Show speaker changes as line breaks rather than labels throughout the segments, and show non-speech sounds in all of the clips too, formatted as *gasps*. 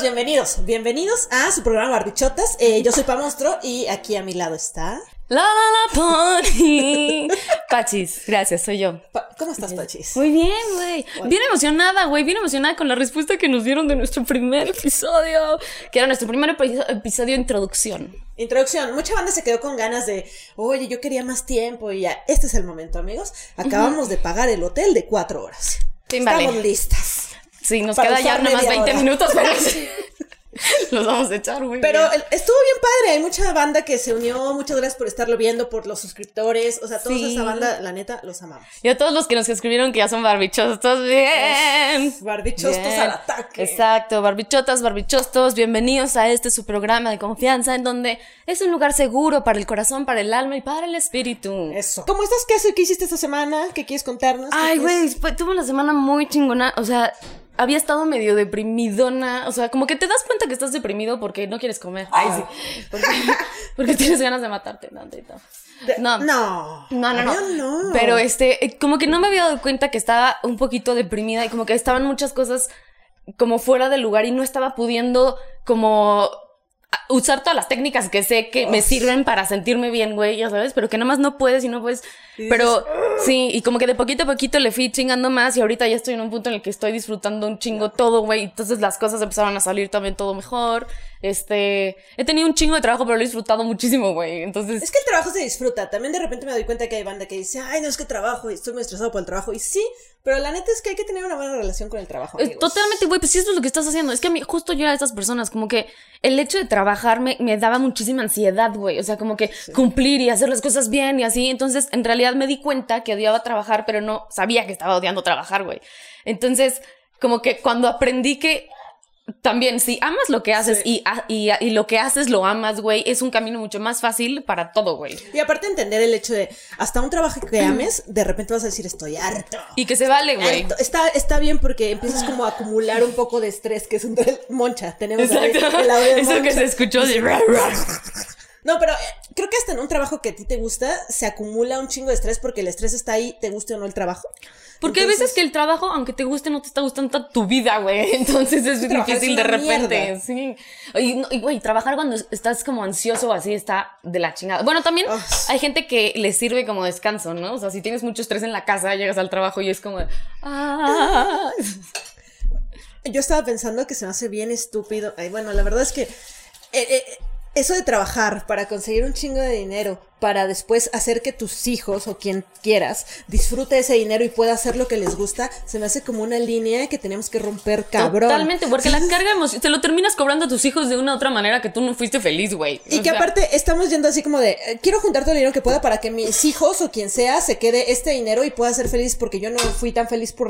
amigos, bienvenidos. Bienvenidos a su programa Barbichotas. Eh, yo soy Pa Monstruo y aquí a mi lado está.
La la la pony. *laughs* Pachis, gracias, soy yo.
Pa- ¿Cómo estás, Pachis?
Muy bien, güey. Bien emocionada, güey. Bien emocionada con la respuesta que nos dieron de nuestro primer episodio. Que era nuestro primer epi- episodio de introducción.
Introducción. Mucha banda se quedó con ganas de, oye, yo quería más tiempo y ya. Este es el momento, amigos. Acabamos de pagar el hotel de cuatro horas.
Sí, vale.
Estamos listas.
Sí, nos queda ya nomás
media
20
hora.
minutos, pero *laughs* sí. *laughs* Los vamos a echar, güey.
Pero estuvo bien padre, hay mucha banda que se unió, muchas gracias por estarlo viendo, por los suscriptores, o sea, toda
Sí.
esa banda, la neta, los amamos.
Y a todos los que nos escribieron que ya son barbichostos, bien.
Barbichostos
Bien.
al ataque.
Exacto, barbichotas, barbichostos, bienvenidos a este su programa de confianza en donde es un lugar seguro para el corazón, para el alma y para el espíritu.
Eso. ¿Cómo estás? ¿Qué, hace- qué hiciste esta semana? ¿Qué quieres contarnos? ¿Qué
Ay, güey, tuve una semana muy chingona, o sea, había estado medio deprimidona, o sea, como que te das cuenta que estás deprimido porque no quieres comer. Ay, sí. *laughs* Porque, porque tienes ganas de matarte tantito.
De-
No.
No.
No, no, no.
No.
Pero este, eh, como que no me había dado cuenta que estaba un poquito deprimida y como que estaban muchas cosas como fuera del lugar y no estaba pudiendo como usar todas las técnicas que sé que me sirven para sentirme bien, güey, ya sabes, pero que nada más no puedes y no puedes.
Y dices,
Pero sí, y como que de poquito a poquito le fui chingando más y ahorita ya estoy en un punto en el que estoy disfrutando un chingo todo, güey. Entonces las cosas empezaron a salir también todo mejor. Este, he tenido un chingo de trabajo, pero lo he disfrutado muchísimo, güey. Entonces,
Es que el trabajo se disfruta. También de repente me doy cuenta que hay banda que dice, ay, no es que trabajo y estoy muy estresado por el trabajo. Y sí, pero la neta es que hay que tener una buena relación con el trabajo.
Eh,
amigos.
Totalmente, güey, pues sí, eso es lo que estás haciendo. Es que a mí, justo yo era de estas personas, como que el hecho de trabajar me, me daba muchísima ansiedad, güey. O sea, como que cumplir y hacer las cosas bien y así. Entonces, en realidad me di cuenta que odiaba trabajar, pero no sabía que estaba odiando trabajar, güey. Entonces, como que cuando aprendí que también, si amas lo que haces y, a- y, y lo que haces lo amas, güey, es un camino mucho más fácil para todo, güey.
Y aparte entender el hecho de, hasta un trabajo que ames, de repente vas a decir, estoy harto.
Y que se vale, güey.
Está, está bien porque empiezas como a acumular un poco de estrés, que es un *laughs* moncha. Tenemos
Exacto.
el audio de
Eso que se escuchó de... *laughs*
No, pero eh, creo que hasta en un trabajo que a ti te gusta, se acumula un chingo de estrés porque el estrés está ahí, te guste o no el trabajo.
Porque hay
Entonces-
veces que el trabajo, aunque te guste, no te está gustando tanto tu vida, güey. *laughs* Entonces es difícil
es
de repente.
mierda.
Sí. Y, güey, trabajar cuando estás como ansioso o así está de la chingada. Bueno, también
Ugh.
hay gente que le sirve como descanso, ¿no? O sea, si tienes mucho estrés en la casa, llegas al trabajo y es como. Ah. *laughs*
Yo estaba pensando que se me hace bien estúpido. Ay, bueno, la verdad es que eh, eh, eso de trabajar para conseguir un chingo de dinero, para después hacer que tus hijos o quien quieras disfrute ese dinero y pueda hacer lo que les gusta, se me hace como una línea que tenemos que romper, cabrón.
Totalmente, porque la carga emocional. Te lo terminas cobrando a tus hijos de una u otra manera que tú no fuiste feliz, güey.
Y
O
que
sea,
aparte estamos yendo así como de, eh, quiero juntar todo el dinero que pueda para que mis hijos o quien sea se quede este dinero y pueda ser feliz porque yo no fui tan feliz por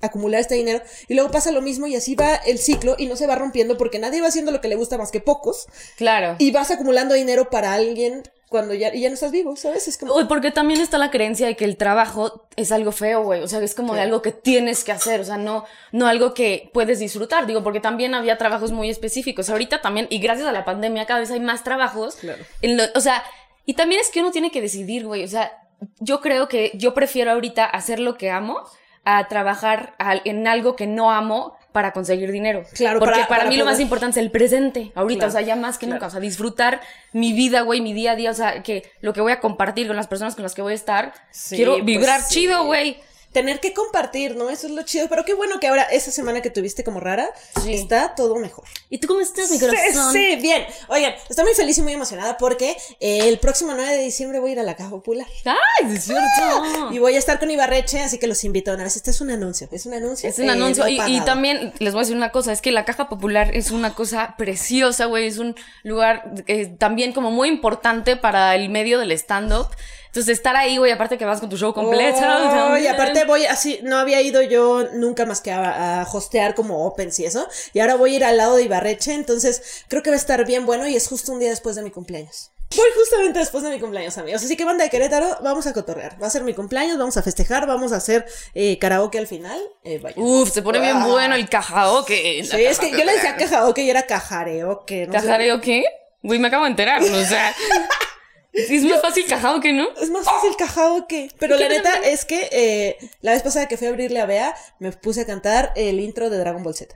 acumular este dinero. Y luego pasa lo mismo y así va el ciclo y no se va rompiendo porque nadie va haciendo lo que le gusta más que pocos.
Claro.
Y vas acumulando dinero para alguien cuando ya, y ya no estás vivo, ¿sabes? Es como...
Uy, porque también está la creencia de que el trabajo es algo feo, güey. O sea, es como de algo que tienes que hacer. O sea, no, no algo que puedes disfrutar. Digo, porque también había trabajos muy específicos. Ahorita también, y gracias a la pandemia, cada vez hay más trabajos.
Claro.
en lo- o sea, y también es que uno tiene que decidir, güey. O sea, yo creo que yo prefiero ahorita hacer lo que amo a trabajar en algo que no amo para conseguir dinero.
Claro,
porque
para-
para,
para
mí lo más importante es el presente. Ahorita,
Claro,
o sea, ya más que
claro.
nunca. O sea, disfrutar mi vida, güey, mi día a día. O sea, que lo que voy a compartir con las personas con las que voy a estar.
Sí,
quiero
pues
vibrar
sí.
chido, güey.
Tener que compartir, ¿no? Eso es lo chido. Pero qué bueno que ahora, esa semana que tuviste como rara,
Sí.
está todo mejor.
¿Y tú cómo estás, mi
Sí,
corazón?
sí, bien. Oigan, estoy muy feliz y muy emocionada porque eh, el próximo 9 de diciembre voy a ir a la Caja Popular.
¡Ay, es cierto!
Y voy a estar con Ibarreche, así que los invito una vez. Este es un anuncio. Es un anuncio.
Es un
eh,
anuncio. y, y también les voy a decir una cosa, es que la caja popular es una cosa preciosa, güey. Es un lugar eh, también como muy importante para el medio del stand-up. Entonces estar ahí, güey, aparte que vas con tu show completo.
Oh, y aparte voy así, no había ido yo nunca más que a, a hostear como opens y eso. Y ahora voy a ir al lado de Ibarreche, entonces creo que va a estar bien bueno y es justo un día después de mi cumpleaños. Voy justamente después de mi cumpleaños, amigos. Así que banda de Querétaro, vamos a cotorrear. Va a ser mi cumpleaños, vamos a festejar, vamos a hacer eh, karaoke al final. Eh, vaya.
Uf, se pone bien
Ah.
bueno el cajaoke.
Sí, es que yo le decía karaoke y era cajareoke. No sé.
¿Cajareo qué? Güey, me acabo de enterar, o sea. *laughs* Es más fácil cajao que no.
Es más fácil karaoke. Pero la neta es que eh, la vez pasada que fui a abrirle a Bea, me puse a cantar el intro de Dragon Ball Z.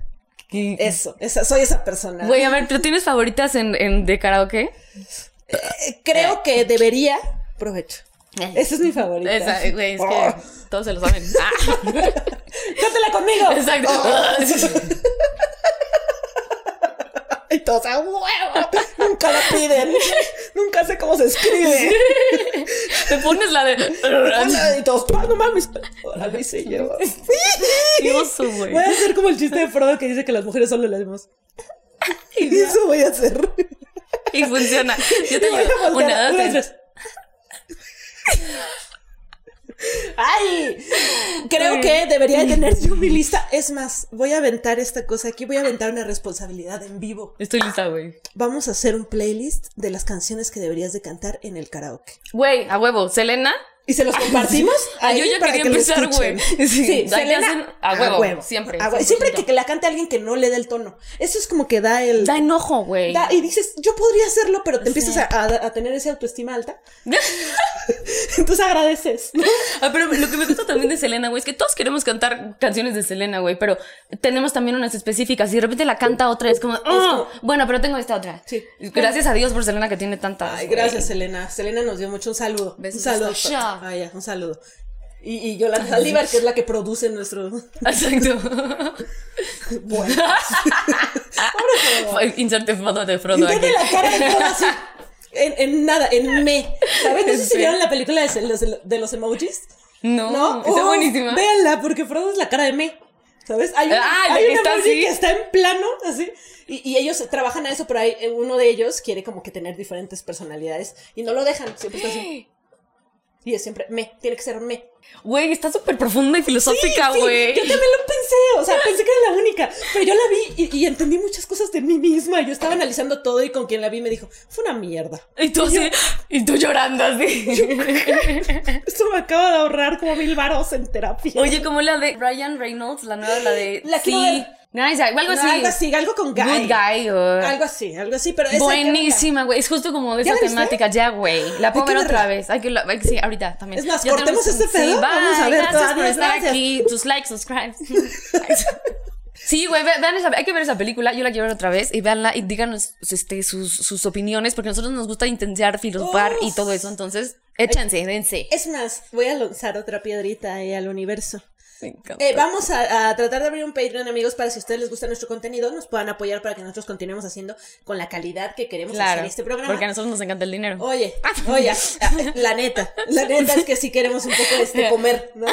¿Qué?
Eso, esa, soy esa persona.
Güey, a ver, ¿pero tienes favoritas en, en de karaoke?
Eh, Creo que debería. Provecho. Esa es mi favorita.
Esa, güey, es
Oh.
que todos se lo saben. *laughs* Ah.
¡Cántala conmigo!
Exacto. *laughs*
Y todos a huevo. *laughs* Nunca la piden. *laughs* Nunca sé cómo se escribe. *laughs*
Te pones la de.
Y todos, ¡ah, no mames! Órale, se lleva.
Qué oso, güey.
Voy a hacer como el chiste de Frodo que dice que las mujeres solo le hacemos. Y eso voy a hacer.
Y funciona. Yo te
Voy a
digo,
voltear,
una,
una, ¡Ay! Creo que debería de tener yo mi lista. Es más, voy a aventar esta cosa aquí. Voy a aventar una responsabilidad en vivo.
Estoy lista, güey.
Vamos a hacer un playlist de las canciones que deberías de cantar en el karaoke.
Güey, a huevo. Selena.
Y se los compartimos.
Ah,
ahí
yo ya
para
quería
que
empezar, güey. Sí,
Sí, Selena,
hacer- a huevo, siempre,
a huevo. Siempre
100%.
que, que la cante alguien que no le dé el tono. Eso es como que da el.
Da enojo, güey.
y dices, yo podría hacerlo, pero te empiezas a, a- a tener esa autoestima alta. *laughs* Entonces agradeces. ¿no?
Ah, pero lo que me gusta también de Selena, güey, es que todos queremos cantar canciones de Selena, güey, pero tenemos también unas específicas. Y de repente la canta otra, es como, "Ah, bueno, pero tengo esta otra.
Sí.
Gracias a Dios por Selena que tiene tantas.
Ay, gracias, Selena. Selena nos dio mucho un saludo.
Besos
un saludo. Ya, un saludo. Y, y Yolanda Saldívar, que es la que produce nuestro.
Exacto. *laughs*
Bueno.
Inserte foto de Frodo aquí.
La cara de todo así. En, en nada, en me. ¿Sabes? No sé si vieron la película de los, de los emojis.
No,
¿No?
está
Oh,
buenísima.
Véanla, porque Frodo es la cara de me. ¿Sabes? Hay un,
Ah,
hay
está
emoji
así.
que está en plano, así. Y, y ellos trabajan a eso, pero hay, uno de ellos quiere como que tener diferentes personalidades. Y no lo dejan, siempre está así. *gasps* *gasps* Y es siempre me, tiene que ser me.
Güey, está súper profunda y filosófica,
Sí,
güey.
yo también lo pensé, o sea, pensé que era la única, pero yo la vi y, y entendí muchas cosas de mí misma. Yo estaba analizando todo y con quien la vi me dijo, fue una mierda.
Y tú así, y tú llorando así. *laughs*
Esto me acaba de ahorrar como mil varos en terapia.
Oye, como la de Ryan Reynolds, la nueva, la de.
La
sí. Nice, algo
No,
así.
algo así, algo con Guy.
Good Guy o.
Algo así, algo así, pero
Buenísima, güey. Es justo como de
¿Ya
esa temática. Ya, güey. La puedo ver otra vez. Hay que, sí, ahorita también.
Es más,
Ya
cortemos
tenemos-
este pedo,
Sí,
vamos a
bye.
ver,
Gracias por estar
gracias.
aquí. Tus likes, subscribe. *laughs* Sí, güey, ve- vean esa, hay que ver esa película, yo la quiero ver otra vez y véanla y díganos este, sus, sus opiniones, porque a nosotros nos gusta intentar filosofar y todo eso, entonces échense, dense.
Es más, voy a lanzar otra piedrita ahí al universo. Eh, vamos a, a tratar de abrir un Patreon, amigos, para si a ustedes les gusta nuestro contenido, nos puedan apoyar para que nosotros continuemos haciendo con la calidad que queremos
claro,
hacer este programa.
porque a nosotros nos encanta el dinero.
Oye, *laughs* oye, la neta, la neta es que sí queremos un poco este comer, ¿no?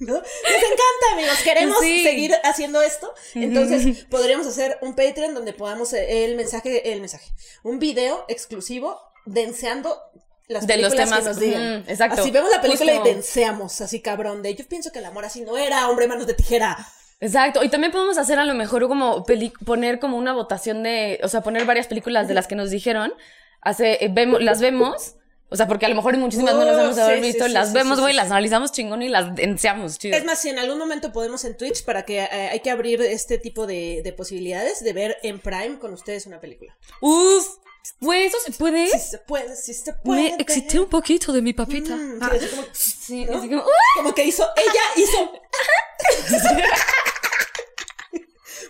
¿No? Nos encanta, amigos. Queremos
Sí.
seguir haciendo esto. Entonces, podríamos hacer un Patreon donde podamos eh, el mensaje, el mensaje, un video exclusivo denseando las
De los temas,
que nos digan.
ujú, exacto.
Así vemos la película
Justo.
y denseamos, así cabrón. De yo pienso que el amor así no era, hombre, manos de tijera.
Exacto, y también podemos hacer a lo mejor como peli- poner como una votación de, o sea, poner varias películas de las que nos dijeron, hace, eh, vemos, las vemos, o sea, porque a lo mejor muchísimas no las
Oh,
hemos
sí,
haber visto,
sí,
las
sí,
vemos, güey, las analizamos chingón y las enseamos, chido.
Es más, si en algún momento podemos en Twitch para que eh, hay que abrir este tipo de, de posibilidades de ver en Prime con ustedes una película.
Uf, eso se puede.
Si se puede, si se puede.
Me excité un poquito de mi papita.
Mm,
Ah,
como,
sí,
¿no?
como,
como que hizo, ella hizo. *laughs*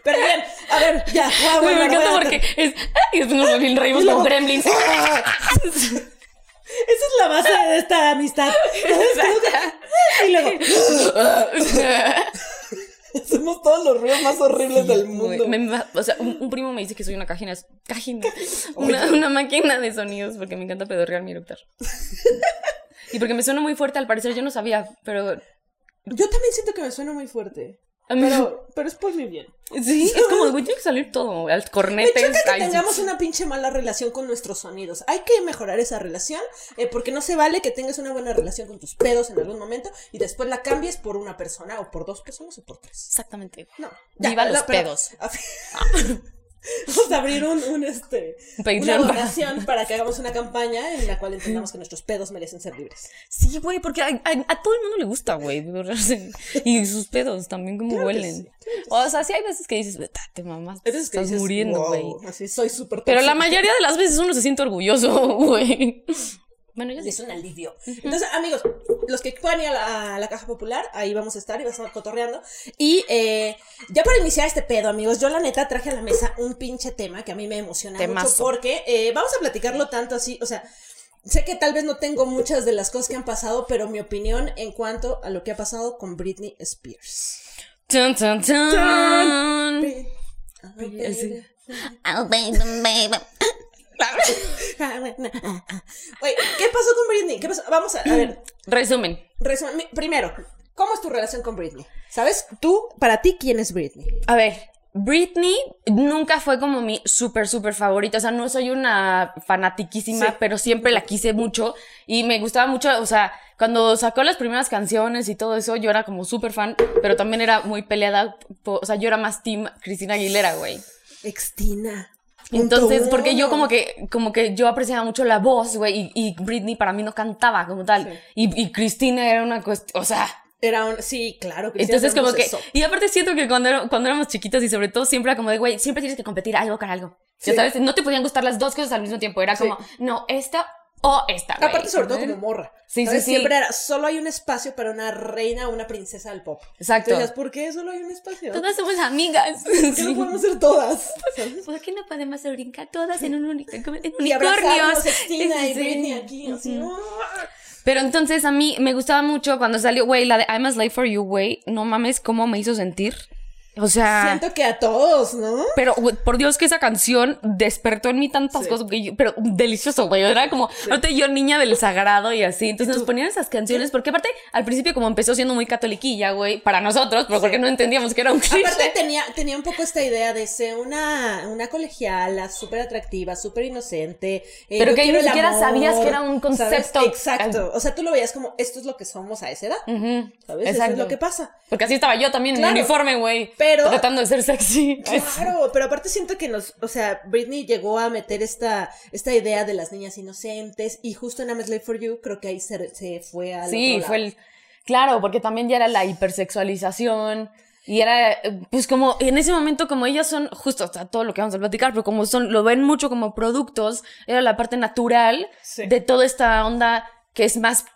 Pero bien, a ver, ya,
Güey, me
bueno,
encanta porque es. Y después nos reímos con gremlins. *laughs*
Esa es la base de esta amistad. Y luego, *laughs* *laughs* hacemos todos los ruidos más horribles del mundo.
me o sea, un, un primo me dice que soy una cajina. Cajina. *laughs* Una, una máquina de sonidos porque me encanta pedorrear mi eructar. *laughs* Y porque me suena muy fuerte, al parecer yo no sabía, pero.
Yo también siento que me suena muy fuerte. Pero, *laughs* pero es por mi bien.
Sí, *laughs* es como, güey, tiene que salir todo. Al
Me
cornetes.
choca que
ay,
tengamos una pinche mala relación con nuestros sonidos. Hay que mejorar esa relación, eh, porque no se vale que tengas una buena relación con tus pedos en algún momento y después la cambies por una persona o por dos personas o por tres.
Exactamente.
No.
Viva los
pero-
pedos. *laughs*
Vamos a abrir un, un, este,
Patreon
una
para-
donación para que hagamos una campaña en la cual entendamos que nuestros pedos merecen ser libres.
Sí, güey, porque a, a- a todo el mundo le gusta, güey. Y sus pedos también, como
Claro
huelen.
sí,
O sea, sí hay veces que dices, "Vete, te mamás, estás
dices,
muriendo,
"Wow",
güey.
Así soy súper
Pero la mayoría de las veces uno se siente orgulloso, *laughs* güey. Bueno, yo
Y
sí.
es un alivio. Entonces, amigos, los que puedan ir a la, a la caja popular, ahí vamos a estar y vamos a estar cotorreando. Y eh, ya para iniciar este pedo, amigos, yo la neta traje a la mesa un pinche tema que a mí me emociona mucho
Temazo.
porque eh, vamos a platicarlo tanto así, o sea, sé que tal vez no tengo muchas de las cosas que han pasado, pero mi opinión en cuanto a lo que ha pasado con Britney Spears.
Tun, tun, tun.
Britney.
Oh, baby, baby. *laughs*
Oye, ¿qué pasó con Britney? ¿Qué pasó? Vamos a, a ver,
Resumen.
resumen- primero, ¿cómo es tu relación con Britney? ¿Sabes? Tú, para ti, ¿quién es Britney?
A ver, Britney nunca fue como mi súper, súper favorita. O sea, no soy una fanatiquísima,
Sí.
pero siempre la quise mucho y me gustaba mucho. O sea, cuando sacó las primeras canciones y todo eso, yo era como súper fan, pero también era muy peleada. O sea, yo era más team Cristina Aguilera, güey.
Extina.
Entonces, porque yo como que, como que yo apreciaba mucho la voz, güey, y, y Britney para mí no cantaba como tal.
Sí.
Y, y Cristina era una cuestión, o sea,
Era un. Sí, claro. Cristina
entonces como que, y aparte siento que cuando, cuando éramos chiquitos y sobre todo siempre era como de, güey, siempre tienes que competir algo con algo.
Sí.
Ya sabes, no te podían gustar las dos cosas al mismo tiempo, era
Sí.
como, no, esta o esta. güey.
Aparte, sobre todo como morra.
Sí, sí,
¿sabes?
sí.
Siempre era. Solo hay un espacio para una reina o una princesa del pop.
Exacto.
Entonces, ¿por qué solo hay un espacio?
Todas somos amigas. *laughs*
¿Por qué
Sí.
no podemos ser todas? ¿Sabes?
¿Por qué no podemos brincar todas en un uni- en *laughs* unicornios?
Extina y
Sí.
Britney aquí, así.
Pero entonces a mí me gustaba mucho cuando salió, güey, la de I'm a Slave for You, güey. No mames cómo me hizo sentir. O sea,
Siento que a todos, ¿no?
pero por Dios que esa canción despertó en mí tantas
Sí.
cosas, yo- pero delicioso, güey. Era como, ahorita yo niña del sagrado y así. Entonces nos ponían esas canciones, porque aparte al principio como empezó siendo muy catoliquilla, güey, para nosotros, pero porque no entendíamos que era un
Aparte
cliché.
tenía, tenía un poco esta idea de ser una, una colegiala súper atractiva, súper inocente. eh,
Pero que ni siquiera
amor,
sabías que era un
¿sabes?
concepto.
Exacto. O sea, tú lo veías como esto es lo que somos a esa edad. ¿Sabes? Eso
Exacto.
es lo que pasa.
Porque así estaba yo también
Claro.
en uniforme, güey.
Pero-
Tratando de ser sexy. *laughs*
Claro, pero aparte siento que nos, o sea, Britney llegó a meter esta, esta idea de las niñas inocentes y justo en I'm a Slave for You creo que ahí se, se fue al
Sí,
otro
fue
lado.
el. Claro, porque también ya era la hipersexualización. Y era, eh, pues como, en ese momento, como ellas son, justo hasta todo lo que vamos a platicar, pero como son, lo ven mucho como productos, era la parte natural
Sí.
de toda esta onda que es más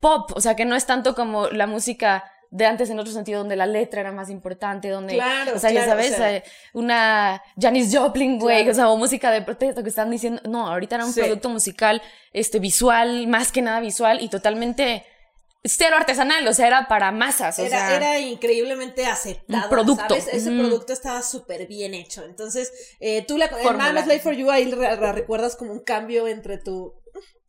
pop, o sea, que no es tanto como la música de antes en otro sentido, donde la letra era más importante, donde,
Claro,
o sea, ya sabes,
o sea.
eh, una Janis Joplin, güey,
Claro.
o sea, o música de protesta que están diciendo, no, ahorita era un
Sí.
producto musical, este, visual, más que nada visual y totalmente cero artesanal, o sea, era para masas, o
Era,
sea,
era increíblemente aceptado.
un producto.
¿sabes? Ese producto estaba súper bien hecho. Entonces, eh, tú la en a Slave for You ahí la, la recuerdas como un cambio entre tu.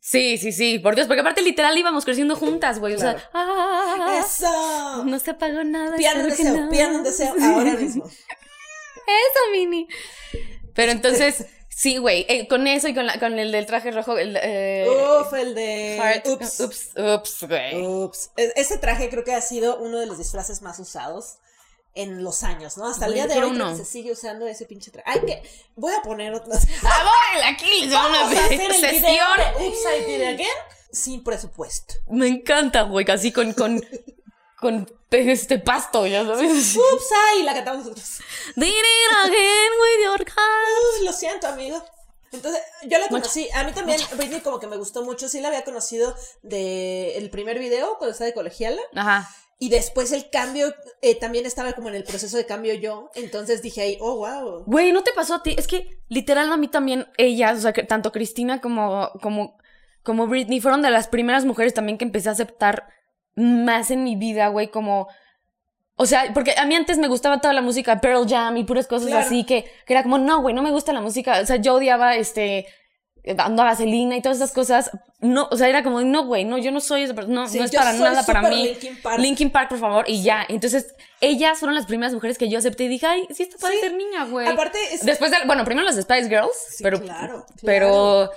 Sí, sí, sí, por Dios, porque aparte literal íbamos creciendo juntas, güey, o sea, ah,
¡Eso!
no se apagó nada. Que
deseo,
no.
un deseo ahora *laughs* mismo.
Eso, Mini. Pero entonces, sí, güey, eh, con eso y con, la, con el del traje rojo, el, eh,
Uf, el de.
Heart-
Ups.
ups, ups, güey.
Ups. E- Ese traje creo que ha sido uno de los disfraces más usados en los años, ¿no? Hasta el día de hoy que se sigue usando ese pinche traje. Ay, que voy a poner otras. *laughs*
¡Ah! Aquí les
Vamos a hacer el video
sesión.
de Oops, I Did It Again sin presupuesto.
Me encanta, güey, casi con, con, *laughs* con este pasto, ya sabes.
Oops, ay, la cantamos nosotros.
Did it again with your
lo siento, amigo. Entonces, yo la conocí. A mí también, Britney, como que me gustó mucho. Sí, la había conocido de el primer video cuando estaba de colegiala.
Ajá.
Y después el cambio, eh, también estaba como en el proceso de cambio yo. Entonces dije ahí, oh, wow.
Güey, ¿no te pasó a ti? Es que literal a mí también ellas, o sea, que tanto Cristina como, como, como Britney fueron de las primeras mujeres también que empecé a aceptar más en mi vida, güey, como... O sea, porque a mí antes me gustaba toda la música Pearl Jam y puras cosas
Claro.
así que, que era como, no, güey, no me gusta la música. O sea, yo odiaba este dando a vaselina y todas esas cosas. No, o sea, era como, no, güey, no, yo no soy esa persona, no,
Sí,
no es para nada para mí.
Linkin Park.
Linkin Park, por favor, y ya. Entonces, ellas fueron las primeras mujeres que yo acepté y dije, ay, sí, esto puede
Sí.
ser niña, güey.
Aparte, es-
Después de, bueno, primero las Spice Girls,
Sí,
pero,
claro,
pero,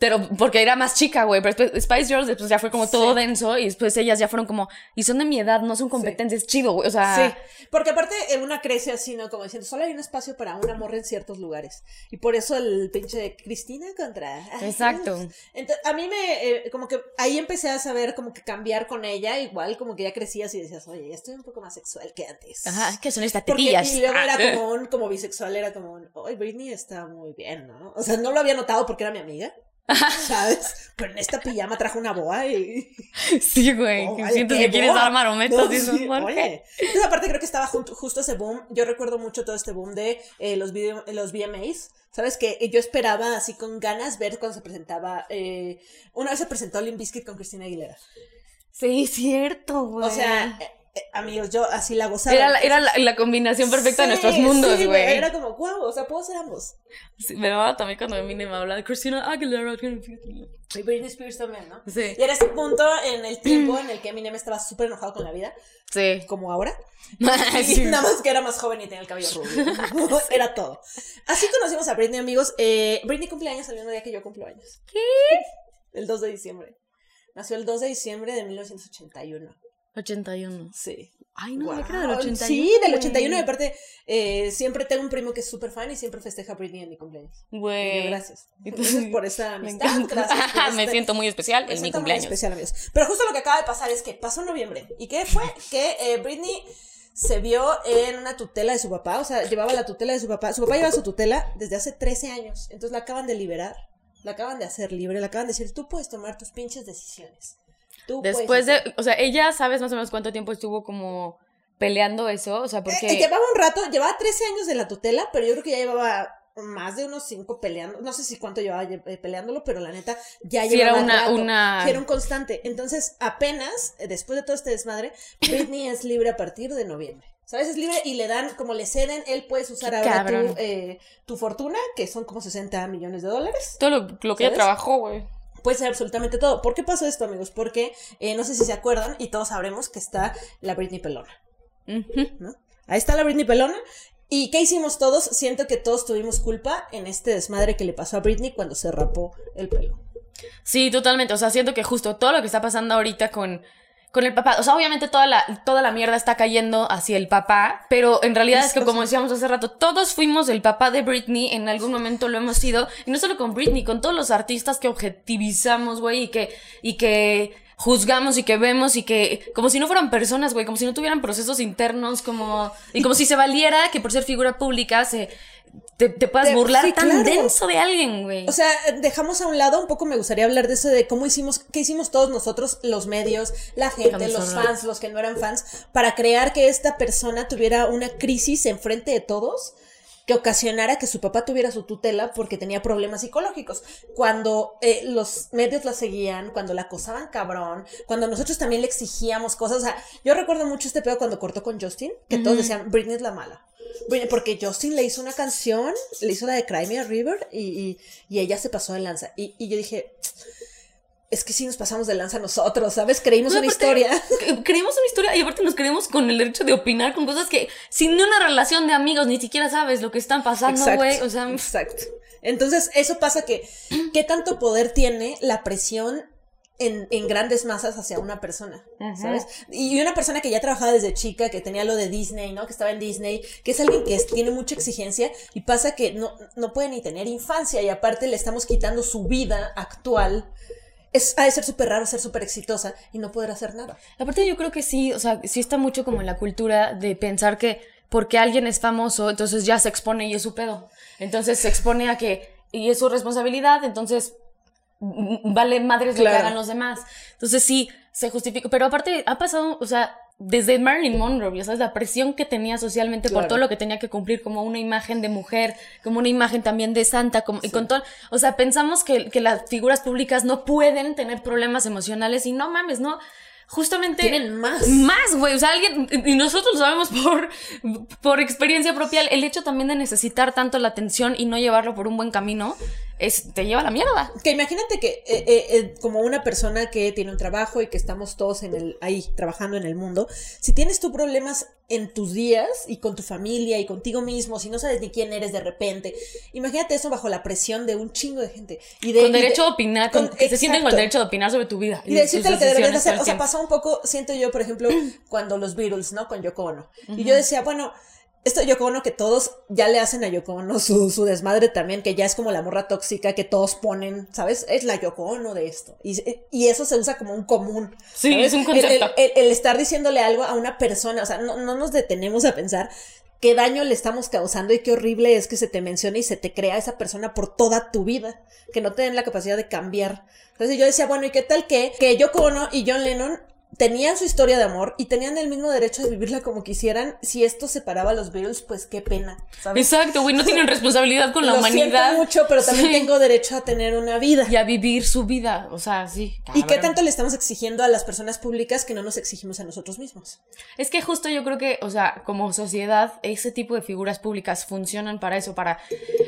pero, porque era más chica, güey, pero después Spice Girls después ya fue como todo
Sí.
denso y después ellas ya fueron como, y son de mi edad, no son competencias, chido, güey, o sea.
Sí, porque aparte una crece así, ¿no? Como diciendo, solo hay un espacio para una morra en ciertos lugares. Y por eso el pinche de Cristina contra...
Exacto.
Entonces, a mí me, eh, como que ahí empecé a saber como que cambiar con ella, igual como que ya crecías y decías, oye, ya estoy un poco más sexual que antes.
Ajá, que son estas
Porque, y luego
Ah,
era
eh.
como un, como bisexual, era como un, oye, Britney está muy bien, ¿no? O sea, no lo había notado porque era mi amiga. *laughs* ¿sabes? Pero en esta pijama trajo una boa y... *laughs*
Sí, güey.
Oh, vale, qué
que quieres dar marometas
No, sí,
¿por
oye. Entonces, aparte creo que estaba junto- justo ese boom. Yo recuerdo mucho todo este boom de eh, los, video, los VMAs. ¿Sabes? Que yo esperaba así con ganas ver cuando se presentaba. eh, una vez se presentó Limp Bizkit con Cristina Aguilera.
Sí, cierto, güey.
O sea, amigos, yo así la gozaba.
Era la, era la, la combinación perfecta de
Sí,
nuestros mundos,
sí,
güey.
Era como, wow, o sea, puedo ser ambos.
Sí, me daba también cuando Eminem habla de Christina Aguilera.
Y Britney Spears también, ¿no?
Sí.
Y era ese punto en el tiempo en el que Eminem estaba súper enojado con la vida,
Sí.
como ahora. *laughs*
Sí.
Y nada más que era más joven y tenía el cabello rubio. *laughs* *laughs* era todo. Así conocimos a Britney, amigos. Eh, Britney cumple años el mismo día que yo cumplo años.
¿Qué?
El 2 de diciembre. Nació el 2 de diciembre de 1981.
81.
Sí.
Ay, no,
Wow.
me queda del 81.
Sí, del 81. Y aparte, eh, siempre tengo un primo que es súper fan y siempre festeja a Britney en mi cumpleaños.
Güey.
gracias. *laughs* Gracias por esa
Me
amistad.
encanta.
Gracias por *laughs*
me
este-
siento muy especial
Me
en mi
siento muy
cumpleaños.
especial, amigos. Pero justo lo que acaba de pasar es que pasó noviembre. ¿Y qué fue? Que eh, Britney se vio en una tutela de su papá. O sea, llevaba la tutela de su papá. Su papá lleva su tutela desde hace 13 años. Entonces la acaban de liberar. La acaban de hacer libre. Le acaban de decir, tú puedes tomar tus pinches decisiones. Tú
Después de,
hacer".
o sea, ella, ¿sabes más o menos cuánto tiempo estuvo como peleando eso? O sea,
Eh,
porque...
llevaba un rato, llevaba 13 años de la tutela, pero yo creo que ya llevaba más de unos 5 peleando. No sé si cuánto llevaba eh, peleándolo, pero la neta ya
Sí,
llevaba
era una-
rato.
una-
Sí, era un constante. Entonces, apenas, eh, después de todo este desmadre, Britney es libre a partir de noviembre. ¿Sabes? Es libre y le dan, como le ceden, él puedes usar
Qué
ahora tu, eh, tu fortuna, que son como 60 millones de dólares.
Todo lo, lo que ella trabajó, güey.
Puede ser absolutamente todo. ¿Por qué pasó esto, amigos? Porque eh, no sé si se acuerdan, y todos sabremos que está la Britney pelona. Ahí está la Britney pelona. ¿Y qué hicimos todos? Siento que todos tuvimos culpa en este desmadre que le pasó a Britney cuando se rapó el pelo.
Sí, totalmente. O sea, siento que justo todo lo que está pasando ahorita con, con el papá. O sea, obviamente toda la, toda la mierda está cayendo hacia el papá. Pero en realidad es que, como decíamos hace rato, todos fuimos el papá de Britney. En algún momento lo hemos sido. Y no solo con Britney, con todos los artistas que objetivizamos, güey, y que, y que juzgamos y que vemos y que como si no fueran personas, güey, como si no tuvieran procesos internos, como y como si se valiera que por ser figura pública se te, te puedas
Te-
burlar
sí,
tan
claro.
denso de alguien, güey.
O sea, dejamos a un lado un poco, me gustaría hablar de eso, de cómo hicimos, qué hicimos todos nosotros, los medios, la gente,
Déjame
los fans, los que no eran fans, para crear que esta persona tuviera una crisis enfrente de todos que ocasionara que su papá tuviera su tutela porque tenía problemas psicológicos. Cuando eh, los medios la seguían, cuando la acosaban cabrón, cuando nosotros también le exigíamos cosas. O sea, yo recuerdo mucho este pedo cuando cortó con Justin, que todos decían, Britney es la mala. Britney- Porque Justin le hizo una canción, le hizo la de Cry Me a River y, y- y ella se pasó de lanza. Y, y yo dije, es que sí nos pasamos de lanza nosotros, ¿sabes? Creímos
No,
una
aparte,
historia. *laughs*
cre- Creemos una historia y aparte nos creemos con el derecho de opinar con cosas que sin una relación de amigos ni siquiera sabes lo que están pasando, güey. O sea,
exacto. Entonces, eso pasa que, ¿qué tanto poder tiene la presión en, en grandes masas hacia una persona? ¿Sabes? Y una persona que ya trabajaba desde chica, que tenía lo de Disney, ¿no? Que estaba en Disney, que es alguien que tiene mucha exigencia y pasa que no, no puede ni tener infancia y aparte le estamos quitando su vida actual. Es, ha de ser súper raro ser súper exitosa y no poder hacer nada.
aparte yo creo que sí, o sea, sí está mucho como en la cultura de pensar que porque alguien es famoso, entonces ya se expone y es su pedo. Entonces se expone a que y es su responsabilidad, entonces mm, vale madres lo que hagan los demás. Entonces sí, se justifica. Pero aparte, ha pasado, o sea, desde Marilyn Monroe, sabes, la presión que tenía socialmente por todo lo que tenía que cumplir como una imagen de mujer, como una imagen también de santa, como, y con todo, o sea, pensamos que, que las figuras públicas no pueden tener problemas emocionales y no mames, no. Justamente.
Tienen más.
Más, güey. O sea, alguien. Y nosotros lo sabemos por, por experiencia propia. El hecho también de necesitar tanto la atención y no llevarlo por un buen camino es, te lleva a la mierda.
Que imagínate que eh, eh, eh, como una persona que tiene un trabajo y que estamos todos en el ahí trabajando en el mundo, si tienes tú problemas en tus días y con tu familia y contigo mismo, si no sabes ni quién eres de repente, imagínate eso bajo la presión de un chingo de gente y de
Con
de-
derecho a opinar, con,
con-
que se sienten con
exacto.
derecho de opinar sobre tu vida.
y decirte lo que deberías de hacer.
el
O sea, pasó un poco, siento yo, por ejemplo, cuando los Beatles, ¿no? Con Yoko Ono. Y yo decía, bueno, esto Yoko Ono que todos ya le hacen a Yoko Ono su, su desmadre también, que ya es como la morra tóxica que todos ponen, ¿sabes? Es la Yoko Ono de esto. Y, y eso se usa como un común.
Sí,
¿sabes?
es un
el-
concepto.
El, el estar diciéndole algo a una persona, o sea, no, no nos detenemos a pensar qué daño le estamos causando y qué horrible es que se te mencione y se te crea esa persona por toda tu vida, que no tienen la capacidad de cambiar. Entonces yo decía, bueno, ¿y qué tal que, que Yoko Ono y John Lennon tenían su historia de amor y tenían el mismo derecho de vivirla como quisieran. Si esto separaba a los Beatles, pues qué pena.
¿sabes? Exacto, güey, no tienen responsabilidad con la Lo humanidad.
mucho, pero también tengo derecho a tener una vida.
Y a vivir su vida, o sea, sí.
¿Y qué tanto le estamos exigiendo a las personas públicas que no nos exigimos a nosotros mismos?
Es que justo yo creo que, o sea, como sociedad, ese tipo de figuras públicas funcionan para eso, para,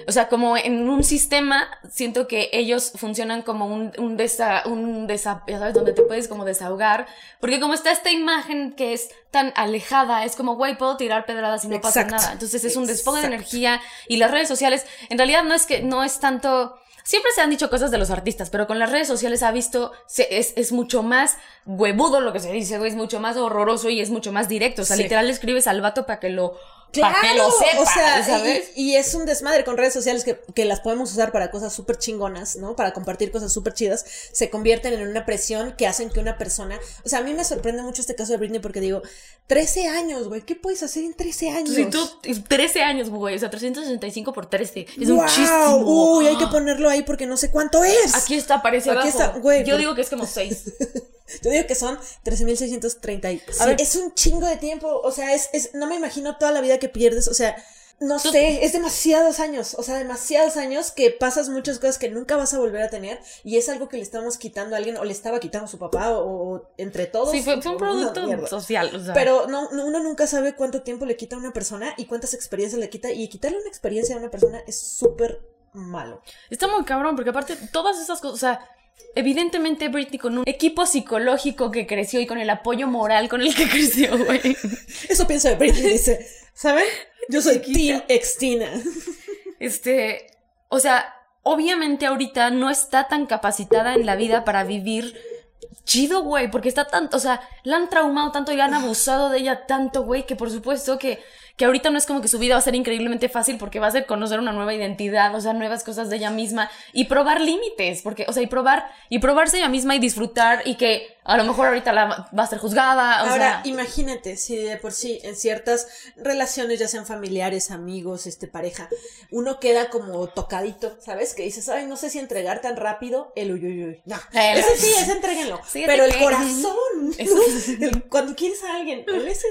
o sea, como en un sistema, siento que ellos funcionan como un, un, desa, un desa, ¿sabes? Donde te puedes como desahogar porque como está esta imagen que es tan alejada, es como, güey, puedo tirar pedradas y no pasa nada. Entonces es un desfogue de energía y las redes sociales, en realidad no es que, no es tanto... Siempre se han dicho cosas de los artistas, pero con las redes sociales ha visto, es, es mucho más huevudo lo que se dice, güey, es mucho más horroroso y es mucho más directo. O sea, literal escribes al vato para que lo Claro,
o sea, Y, es un desmadre con redes sociales que, que las podemos usar para cosas súper chingonas, ¿no? Para compartir cosas súper chidas, se convierten en una presión que hacen que una persona, o sea, a mí me sorprende mucho este caso de Britney porque digo, 13 años, güey, ¿qué puedes hacer en 13 años?
Sí, tú, 13 años, güey, o sea, 365 por 13, es muchísimo.
Uy, hay que *gasps* ponerlo ahí porque no sé cuánto es.
Aquí está, aparece Aquí está, güey. Yo digo que es como 6. *laughs*
Yo digo que son 13.630. A ver, es un chingo de tiempo. O sea, es, es, no me imagino toda la vida que pierdes. O sea, no sé, es demasiados años. O sea, demasiados años que pasas muchas cosas que nunca vas a volver a tener. Y es algo que le estamos quitando a alguien, o le estaba quitando a su papá, o, entre todos.
Sí, fue, un producto social. O sea.
Pero no, uno nunca sabe cuánto tiempo le quita a una persona y cuántas experiencias le quita. Y quitarle una experiencia a una persona es súper malo.
Está muy cabrón, porque aparte, todas esas cosas, o sea Evidentemente Britney con un equipo psicológico que creció y con el apoyo moral con el que *laughs* creció, güey.
Eso piensa de Britney, dice, ¿saben? Yo soy Team Extina.
Este, o sea, obviamente ahorita no está tan capacitada en la vida para vivir chido, güey, porque está tanto, o sea, la han traumado tanto y han abusado de ella tanto, güey, que por supuesto que que ahorita no es como que su vida va a ser increíblemente fácil porque va a ser conocer una nueva identidad, o sea, nuevas cosas de ella misma y probar límites, porque, o sea, y probar, y probarse ella misma y disfrutar y que a lo mejor ahorita la va a ser juzgada. O
Ahora, imagínate si de por sí en ciertas relaciones, ya sean familiares, amigos, este, pareja, uno queda como tocadito, ¿sabes? Que dices, ay, no sé si entregar tan rápido el uyuyuy. No, ese sí, ese entréguenlo. pero el corazón, *laughs* cuando quieres a alguien, ese,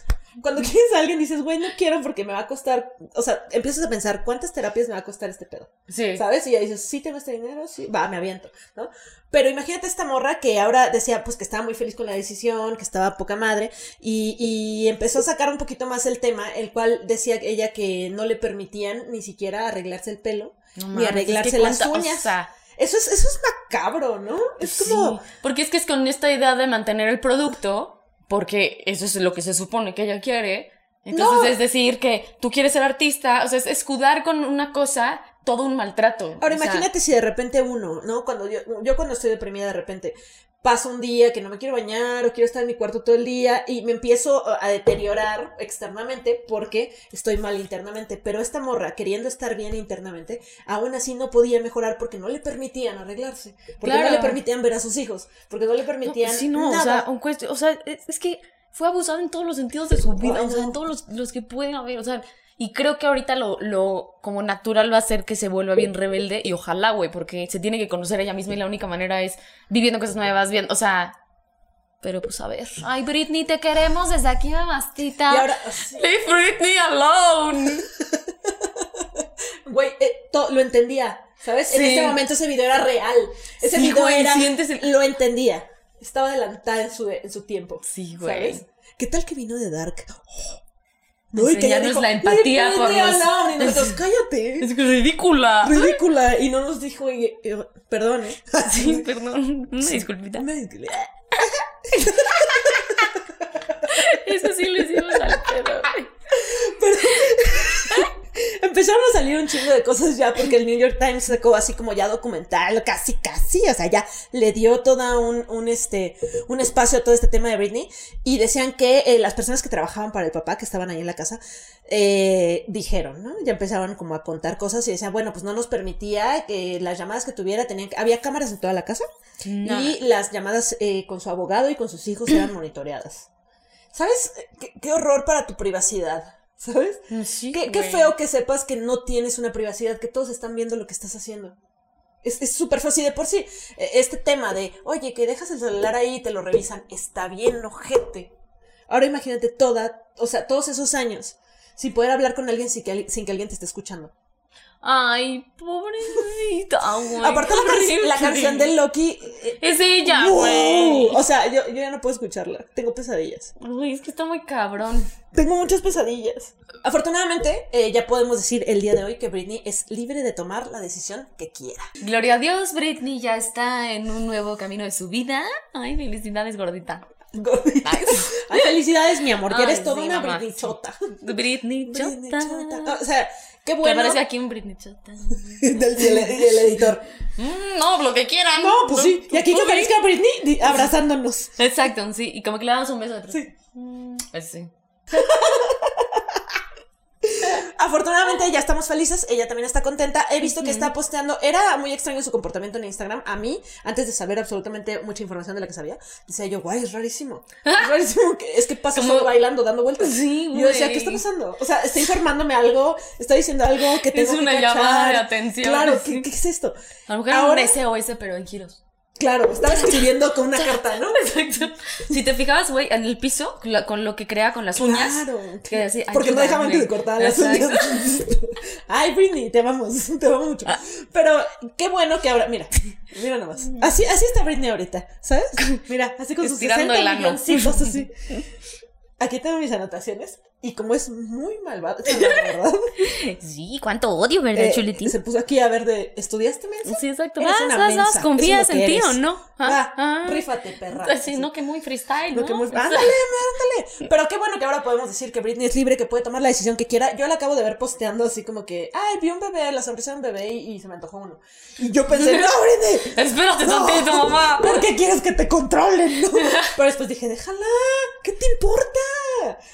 *laughs* cuando quieres a alguien dices, güey, no quiero porque me va a costar, o sea, empiezas a pensar, ¿cuántas terapias me va a costar este pedo? Sí. ¿Sabes? Y ya dices, sí tengo este dinero, sí, va, me aviento, ¿no? Pero imagínate esta morra que ahora decía, pues que estaba muy feliz con la decisión, que estaba poca madre, y, y empezó a sacar un poquito más el tema, el cual decía ella que no le permitían ni siquiera arreglarse el pelo, ni arreglarse las uñas. eso es, eso es macabro, ¿no? Es como.
Porque es que es con esta idea de mantener el producto porque eso es lo que se supone que ella quiere. Entonces es decir que tú quieres ser artista, o sea, es escudar con una cosa todo un maltrato.
Ahora imagínate si de repente uno, ¿no? Cuando yo, yo cuando estoy deprimida de repente, paso un día que no me quiero bañar o quiero estar en mi cuarto todo el día y me empiezo a deteriorar externamente porque estoy mal internamente. Pero esta morra, queriendo estar bien internamente, aún así no podía mejorar porque no le permitían arreglarse, porque no le permitían ver a sus hijos, porque no le permitían.
sí, no, nada. O sea, o sea, es que fue abusado en todos los sentidos de su vida, o sea, en todos los, los que pueden haber, o sea, y creo que ahorita lo, lo como natural va a ser que se vuelva bien rebelde y ojalá, güey, porque se tiene que conocer ella misma y la única manera es viviendo cosas nuevas, bien, o sea, pero pues a ver. Ay, Britney, te queremos desde aquí, mamastita. Y ahora. Leave Britney alone. *laughs*
Güey, eh, lo entendía. ¿Sabes? En ese momento ese video era real. Ese video era. Lo entendía. Estaba adelantada en su, en su tiempo. Sí, güey. ¿Sabes? ¿Qué tal que vino de Dark?
No, y que ya dijo, la empatía por los...
y nosotros, *laughs* cállate.
Es ridícula.
Ridícula. Y no nos dijo, y, perdón, ¿eh? *laughs*
Sí, perdón. Una disculpita. Una disculpita. *laughs* Eso sí lo hicimos al.
Empezaron a salir un chingo de cosas ya porque el New York Times sacó así como ya documental, casi, casi, o sea, ya le dio toda un, un este, un espacio a todo este tema de Britney y decían que eh, las personas que trabajaban para el papá, que estaban ahí en la casa, eh, dijeron, ¿no? Ya empezaban como a contar cosas y decían, bueno, pues no nos permitía que las llamadas que tuviera tenían, había cámaras en toda la casa y las llamadas eh, con su abogado y con sus hijos eran monitoreadas. ¿Sabes? qué horror para tu privacidad. ¿Sabes?
Mm, Sí,
Qué, qué feo que sepas que no tienes una privacidad, que todos están viendo lo que estás haciendo. Es es súper fácil de por sí. eh, Este tema de, oye, que dejas el celular ahí y te lo revisan, está bien, ojete. Ahora imagínate toda, o sea, todos esos años, sin poder hablar con alguien sin que, al- sin que alguien te esté escuchando.
Ay, pobrecita, güey. *laughs*
Aparte la, can- la canción de Loki. eh,
Es ella.
O sea, yo, yo ya no puedo escucharla. Tengo pesadillas.
Güey, es que está muy cabrón.
Tengo muchas pesadillas. Afortunadamente, eh, ya podemos decir el día de hoy que Britney es libre de tomar la decisión que quiera.
Gloria a Dios, Britney ya está en un nuevo camino de su vida. Ay, felicidades, gordita.
Gordita.
Ay.
Felicidades, mi amor, que
Ay,
eres toda
sí,
una
mamá,
Britney chota.
Britney
Britney
Chota.
chota. O sea, qué
Que
bueno.
aparece aquí un Britney. *laughs*
Del y el, y el editor.
Mm, no, lo que quieran.
No, pues sí. Y aquí que aparezca Britney abrazándonos.
Exacto, sí. Y como que le damos un beso de
Sí.
Pues sí. *laughs*
Afortunadamente ya estamos felices, ella también está contenta. He visto que está posteando, era muy extraño su comportamiento en Instagram. A mí, antes de saber absolutamente mucha información de la que sabía, decía yo, guay, es rarísimo. Es rarísimo, que, es que pasa solo bailando, dando vueltas.
Sí,
Y yo decía,
güey.
¿qué está pasando? O sea, está informándome algo, está diciendo algo que tengo
Es una
que
llamada de atención,
Claro,
sí.
¿qué, qué es esto?
A lo mejor
Ahora-
era un SOS, pero en giros.
Claro, estaba escribiendo con una carta, ¿no? *laughs*
Exacto. Si te fijabas, güey, en el piso, con, lo que crea con las uñas.
Claro,
que
porque no dejaban que se cortaran las
Exacto.
uñas. *laughs* Ay, Britney, te amamos, *laughs* te amamos mucho.
Ah.
Pero qué bueno que ahora, mira, mira nomás. Así, así está Britney ahorita, ¿sabes? Mira, así con sus
Estirando
60
el ano.
así. Aquí tengo mis anotaciones y como es muy malvada, *laughs* la verdad,
Sí, cuánto odio, ¿verdad,
eh,
chuletín?
se puso aquí a ver de, ¿estudiaste, mensa?
Sí, exacto.
Eres
Vas,
una
vas,
mensa,
vas,
eso
confías
es lo
en ti o no.
Va,
Ah,
rífate, perra.
Pues sí, no, que muy freestyle, ¿no?
que Ándale, ándale. Pero qué bueno que ahora podemos decir que Britney es libre, que puede tomar la decisión que quiera. Yo la acabo de ver posteando así como que, ay, vi un bebé, la sonrisa de un bebé y, y se me antojó uno. Y yo pensé, no, *laughs* Britney.
Espérate
No,
tantito, mamá. *laughs*
¿Por qué quieres que te controlen? No. Pero después dije, déjala, ¿qué te importa?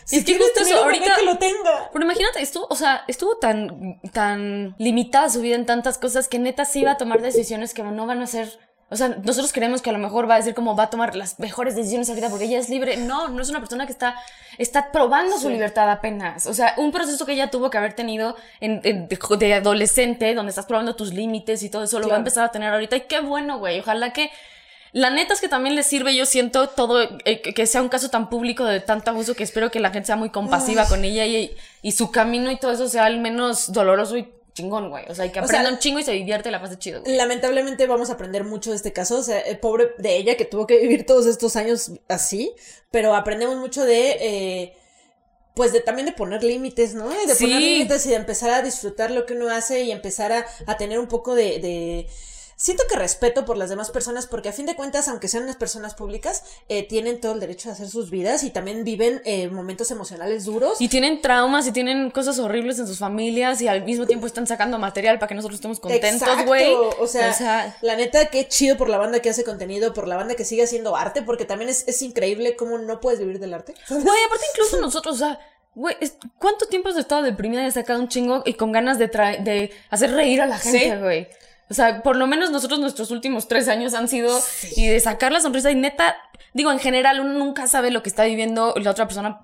Si
Es que justo eso, ahorita-
que lo tenga.
Pero imagínate, estuvo, o sea, estuvo tan, tan limitada su vida en tantas cosas que neta sí iba a tomar decisiones que no van a ser. O sea, nosotros creemos que a lo mejor va a decir como va a tomar las mejores decisiones ahorita porque ella es libre. No, no es una persona que está, está probando su libertad apenas. O sea, un proceso que ella tuvo que haber tenido en, en- de, de adolescente, donde estás probando tus límites y todo eso, lo va a empezar a tener ahorita. Y qué bueno, güey. Ojalá que. La neta es que también le sirve, yo siento, todo, eh, que- sea un caso tan público de tanto abuso que espero que la gente sea muy compasiva con ella y, y su camino y todo eso sea al menos doloroso y chingón, güey. O sea, que
O
aprenda
sea,
un chingo y se divierte y la pase chido, güey.
Lamentablemente vamos a aprender mucho de este caso, o sea, eh, pobre de ella que tuvo que vivir todos estos años así, pero aprendemos mucho de, eh, pues de también de poner límites, ¿no? De
Sí.
poner límites y de empezar a disfrutar lo que uno hace y empezar a, a tener un poco de, de... Siento que respeto por las demás personas porque a fin de cuentas, aunque sean unas personas públicas, eh, tienen todo el derecho de hacer sus vidas y también viven eh, momentos emocionales duros.
Y tienen traumas y tienen cosas horribles en sus familias y al mismo tiempo están sacando material para que nosotros estemos contentos, güey.
O sea,
o sea,
la neta, qué chido por la banda que hace contenido, por la banda que sigue haciendo arte, porque también es, es increíble cómo no puedes vivir del arte.
Güey, aparte incluso nosotros, o sea, güey, ¿cuánto tiempo has estado deprimida y has sacado un chingo y con ganas de, de hacer reír a la gente,
Sí.
O sea, por lo menos nosotros nuestros últimos tres años han sido y de sacar la sonrisa y neta, digo, en general uno nunca sabe lo que está viviendo la otra persona.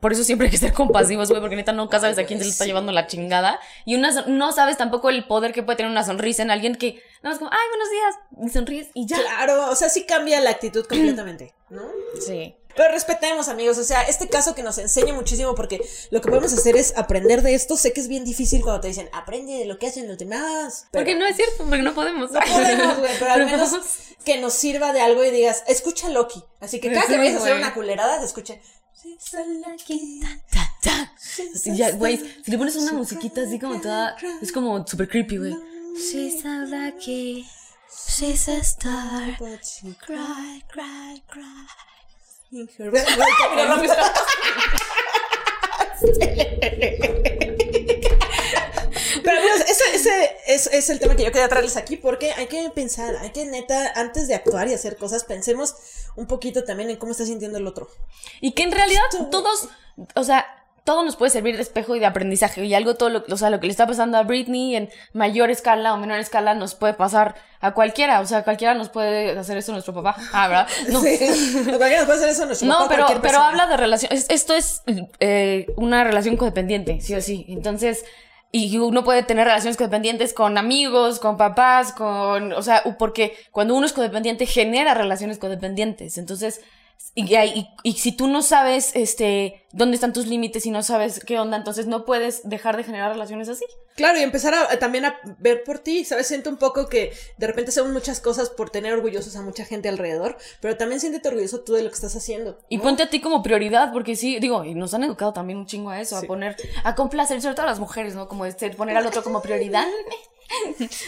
Por eso siempre hay que ser compasivos, güey, porque neta nunca sabes a quién se le está llevando la chingada. Y una, no sabes tampoco el poder que puede tener una sonrisa en alguien que nada más como, ay, buenos días, y sonríes y ya.
Claro, o sea, sí cambia la actitud completamente, ¿no?
Sí.
Pero respetemos, amigos, o sea, este caso que nos enseña muchísimo porque lo que podemos hacer es aprender de esto. Sé que es bien difícil cuando te dicen, aprende de lo que hacen los demás. Pero
Porque no es cierto, porque no podemos.
no podemos, güey, pero al *laughs* menos que nos sirva de algo y digas, escucha Loki. Así que cada
Sí,
que vayas a hacer una culerada, te escuche. "She's so lucky,
Ta, ta.
she's
Sí, ya, güey, si le pones una musiquita así como toda, es como super creepy, güey.
She's so lucky. She's a star.
but she
Cry, cry, cry. *laughs* *laughs*
Pero amigos, ese, ese es, es el tema que yo quería traerles aquí porque hay que pensar, hay que neta, antes de actuar y hacer cosas, pensemos un poquito también en cómo está sintiendo el otro.
Y que en realidad todos, o sea, todo nos puede servir de espejo y de aprendizaje. Y algo, todo lo, o sea, lo que le está pasando a Britney en mayor escala o menor escala nos puede pasar a cualquiera. O sea, cualquiera nos puede hacer eso nuestro papá. Ah, ¿verdad? *laughs* No.
Sí. Cualquiera nos puede hacer eso a nuestro
No,
papá,
pero,
cualquier
pero habla de relación. es- Esto es eh, una relación codependiente, sí o sí. Entonces, y uno puede tener relaciones codependientes con amigos, con papás, con. O sea, porque cuando uno es codependiente genera relaciones codependientes. Entonces. Y, y, y si tú no sabes este dónde están tus límites y no sabes qué onda, entonces no puedes dejar de generar relaciones así.
Claro, y empezar a, a también a ver por ti, ¿sabes? Siento un poco que de repente hacemos muchas cosas por tener orgullosos a mucha gente alrededor, pero también siéntete orgulloso tú de lo que estás haciendo.
Y ponte a ti como prioridad, porque sí, digo, y nos han educado también un chingo a eso, a poner, a complacer, sobre todo a las mujeres, ¿no? Como este, poner al otro como prioridad. *laughs*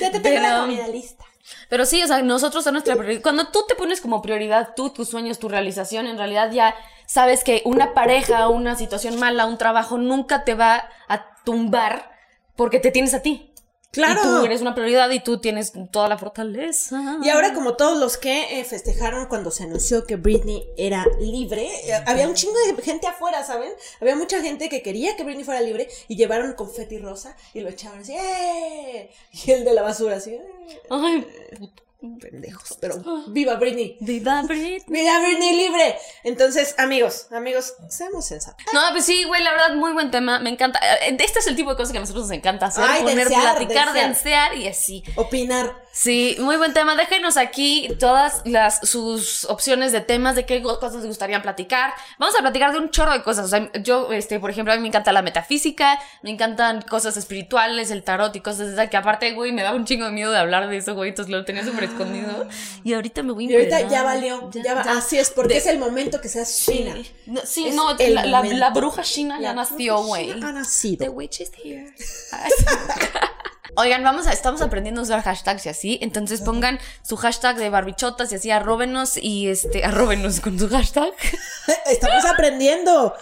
Ya te
tengo la comida
lista.
Pero sí, o sea, nosotros a nuestra prioridad. Cuando tú te pones como prioridad tú, tus sueños, tu realización, en realidad ya sabes que una pareja, una situación mala, un trabajo nunca te va a tumbar porque te tienes a ti.
Claro.
Y tú eres una prioridad y tú tienes toda la fortaleza.
Y ahora, como todos los que eh, festejaron cuando se anunció que Britney era libre, eh, había un chingo de gente afuera, ¿saben? Había mucha gente que quería que Britney fuera libre y llevaron confeti rosa y lo echaban así, ¡eh! Y el de la basura así, ¡eh!
Ay, puto.
Pendejos, pero ¡viva Britney!
Viva Britney. *laughs*
¡Viva Britney libre! Entonces, amigos, amigos, seamos sensatos.
No, pues sí, güey, la verdad, muy buen tema. Me encanta. Eh, Este es el tipo de cosas que a nosotros nos encanta hacer.
Ay,
poner, platicar,
densear
y así.
Opinar.
Sí, muy buen tema. Déjenos aquí todas las sus opciones de temas, de qué cosas les gustaría platicar. Vamos a platicar de un chorro de cosas. O sea, yo, este, por ejemplo, a mí me encanta la metafísica, me encantan cosas espirituales, el tarot y cosas de esas que aparte, güey, me daba un chingo de miedo de hablar de eso, güey, entonces lo tenía súper escondido. *gasps* Y ahorita me voy a
Y ahorita ya valió. Ya, va-
ya.
Así es, porque
De-
es el momento que seas china.
Sí, no, sí,
Es
no,
el
la, la-
momento.
la bruja china ya
La
nació,
bruja
güey.
china Ha nacido.
The witch is here. *laughs* Oigan, vamos a, estamos aprendiendo a usar hashtags y así. Entonces pongan su hashtag de barbichotas y así arróbenos y este, *laughs* arróbenos con su hashtag. *laughs*
Estamos aprendiendo.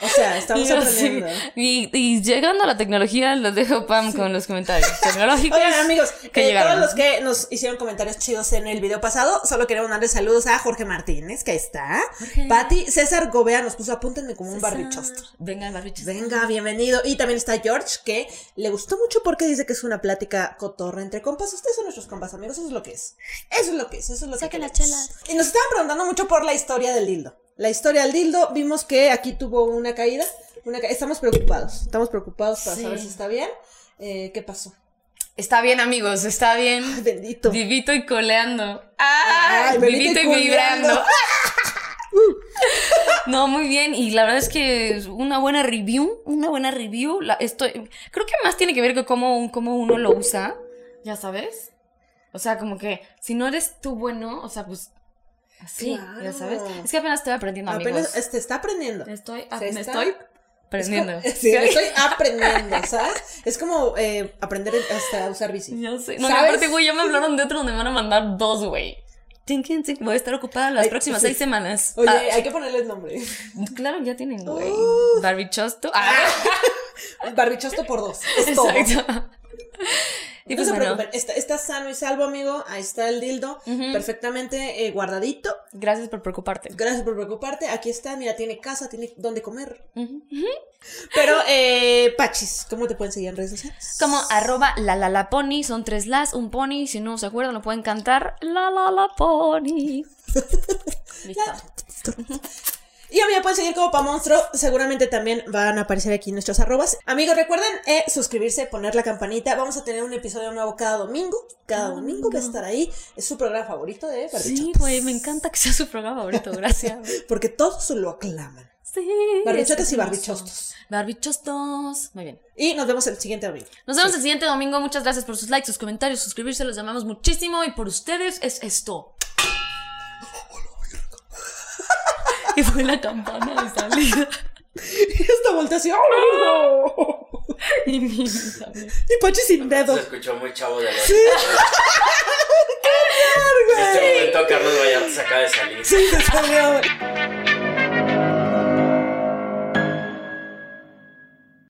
O sea, estamos aprendiendo.
Y, y llegando a la tecnología, los dejo Pam con los comentarios *laughs* tecnológicos.
Oigan, amigos,
que
eh, todos los que nos hicieron comentarios chidos en el video pasado, solo queremos darle saludos a Jorge Martínez, que ahí está.
Jorge.
Patti, César Gobea nos puso apúntenme como un barbichostro.
Venga, barbichos.
Venga, bienvenido. Y también está George, que le gustó mucho porque dice que es una plática cotorra entre compas. Ustedes son nuestros compas, amigos. Eso es lo que es. Eso es lo que es. Eso es lo que
las chelas.
Y nos estaban preguntando mucho por la historia del dildo. La historia del dildo, vimos que aquí tuvo una caída. Una ca- Estamos preocupados. Estamos preocupados para
Sí.
saber si está bien. Eh, ¿Qué pasó?
Está bien, amigos, está bien. *laughs*
Bendito.
Vivito y coleando. ¡Ah!
Ay,
vivito y
y
vibrando. *laughs* No, muy bien. Y la verdad es que es una buena review. Una buena review. La, estoy, creo que más tiene que ver con cómo, cómo uno lo usa. Ya sabes. O sea, como que si no eres tú bueno, o sea, pues así, ya
Claro.
sabes. Es que apenas estoy aprendiendo, amigos.
Apenas este, está aprendiendo.
Estoy, me
está-
estoy aprendiendo. *laughs*
Sí, estoy aprendiendo, ¿sabes? Es como eh, aprender hasta a usar bici.
Ya sé. No, y
¿Sabes?
aparte, güey, ya me hablaron de otro donde me van a mandar dos, güey. Voy a estar ocupada las
Ay,
próximas
sí.
seis semanas.
Oye,
Ah,
hay que ponerles nombre.
claro, ya tienen, güey.
Uh.
Barbichosto. Ah, *laughs*
Barbichosto por dos. Es todo.
Y
no se
bueno,
preocupen, está, está sano y salvo, amigo. Ahí está el dildo, perfectamente eh, guardadito.
gracias por preocuparte.
Gracias por preocuparte. Aquí está, mira, tiene casa, tiene donde comer. Pero, eh, Pachis, ¿cómo te pueden seguir en redes sociales?
Como arroba la la la pony, son tres las, un pony, si no se acuerdan lo pueden cantar, la la la pony. *laughs* Listo.
Y a mí me pueden seguir como Pamonstro. Seguramente también van a aparecer aquí nuestros arrobas. Amigos, recuerden eh, suscribirse, poner la campanita. Vamos a tener un episodio nuevo cada domingo. Cada domingo va a estar ahí. Es su programa favorito de
Sí,
Barbichotas.
güey, me encanta que sea su programa favorito, gracias. *laughs*
Porque todos lo aclaman.
Sí.
Barbichotas y barbichostos.
Barbichostos. Muy bien.
Y nos vemos el siguiente domingo.
Nos vemos el siguiente domingo. Muchas gracias por sus likes, sus comentarios, suscribirse. Los amamos muchísimo. Y por ustedes es esto. *laughs* Y fue la campana de salida. *laughs*
Y esta vuelta así. ¡oh!
Y mi
Y Pachi sin dedo.
Se escuchó muy chavo de los. *laughs* En este momento Carlos Vallarta se acaba de salir.
Sí, se salió.